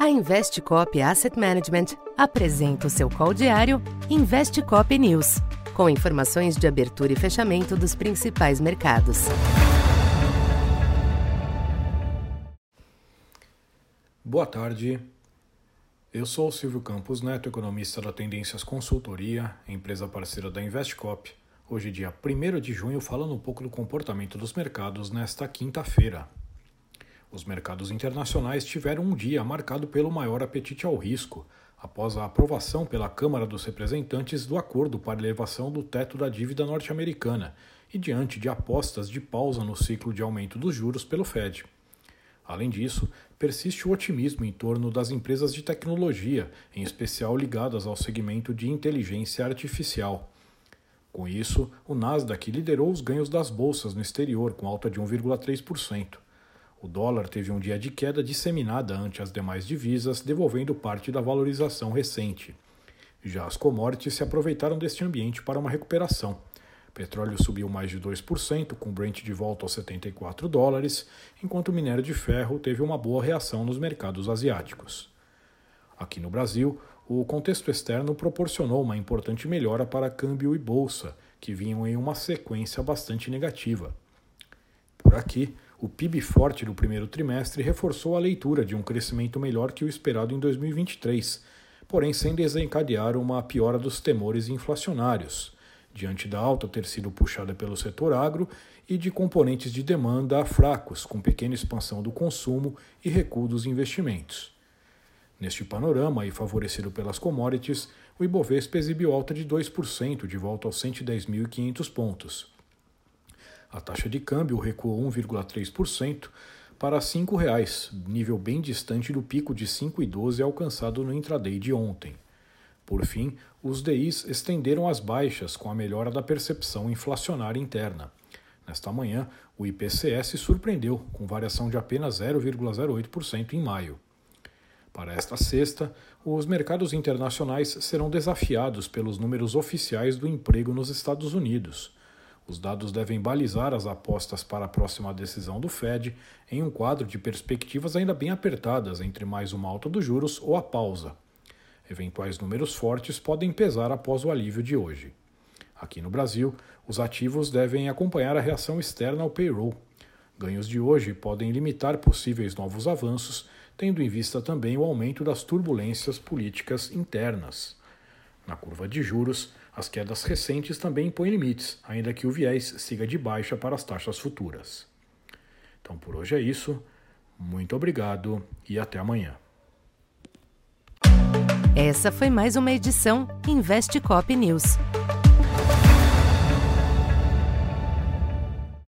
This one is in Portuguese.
A Investcop Asset Management apresenta o seu call diário Investcop News, com informações de abertura e fechamento dos principais mercados. Boa tarde. Eu sou o Silvio Campos Neto, economista da Tendências Consultoria, empresa parceira da Investcop. Hoje, dia 1 de junho, falando um pouco do comportamento dos mercados nesta quinta-feira. Os mercados internacionais tiveram um dia marcado pelo maior apetite ao risco, após a aprovação pela Câmara dos Representantes do acordo para elevação do teto da dívida norte-americana e diante de apostas de pausa no ciclo de aumento dos juros pelo Fed. Além disso, persiste o otimismo em torno das empresas de tecnologia, em especial ligadas ao segmento de inteligência artificial. Com isso, o Nasdaq liderou os ganhos das bolsas no exterior, com alta de 1,3%. O dólar teve um dia de queda disseminada ante as demais divisas, devolvendo parte da valorização recente. Já as commodities se aproveitaram deste ambiente para uma recuperação. Petróleo subiu mais de 2%, com Brent de volta aos 74 dólares, enquanto o minério de ferro teve uma boa reação nos mercados asiáticos. Aqui no Brasil, o contexto externo proporcionou uma importante melhora para câmbio e bolsa, que vinham em uma sequência bastante negativa. Por aqui, o PIB forte do primeiro trimestre reforçou a leitura de um crescimento melhor que o esperado em 2023, porém sem desencadear uma piora dos temores inflacionários, diante da alta ter sido puxada pelo setor agro e de componentes de demanda fracos, com pequena expansão do consumo e recuo dos investimentos. Neste panorama, e favorecido pelas commodities, o Ibovespa exibiu alta de 2%, de volta aos 110.500 pontos. A taxa de câmbio recuou 1,3% para R$ 5,00, nível bem distante do pico de 5,12 alcançado no intraday de ontem. Por fim, os DIs estenderam as baixas com a melhora da percepção inflacionária interna. Nesta manhã, o IPCS surpreendeu, com variação de apenas 0,08% em maio. Para esta sexta, os mercados internacionais serão desafiados pelos números oficiais do emprego nos Estados Unidos. Os dados devem balizar as apostas para a próxima decisão do Fed em um quadro de perspectivas ainda bem apertadas entre mais uma alta dos juros ou a pausa. Eventuais números fortes podem pesar após o alívio de hoje. Aqui no Brasil, os ativos devem acompanhar a reação externa ao payroll. Ganhos de hoje podem limitar possíveis novos avanços, tendo em vista também o aumento das turbulências políticas internas. Na curva de juros, as quedas recentes também impõem limites, ainda que o viés siga de baixa para as taxas futuras. Então por hoje é isso. Muito obrigado e até amanhã. Essa foi mais uma edição Investe Cop News.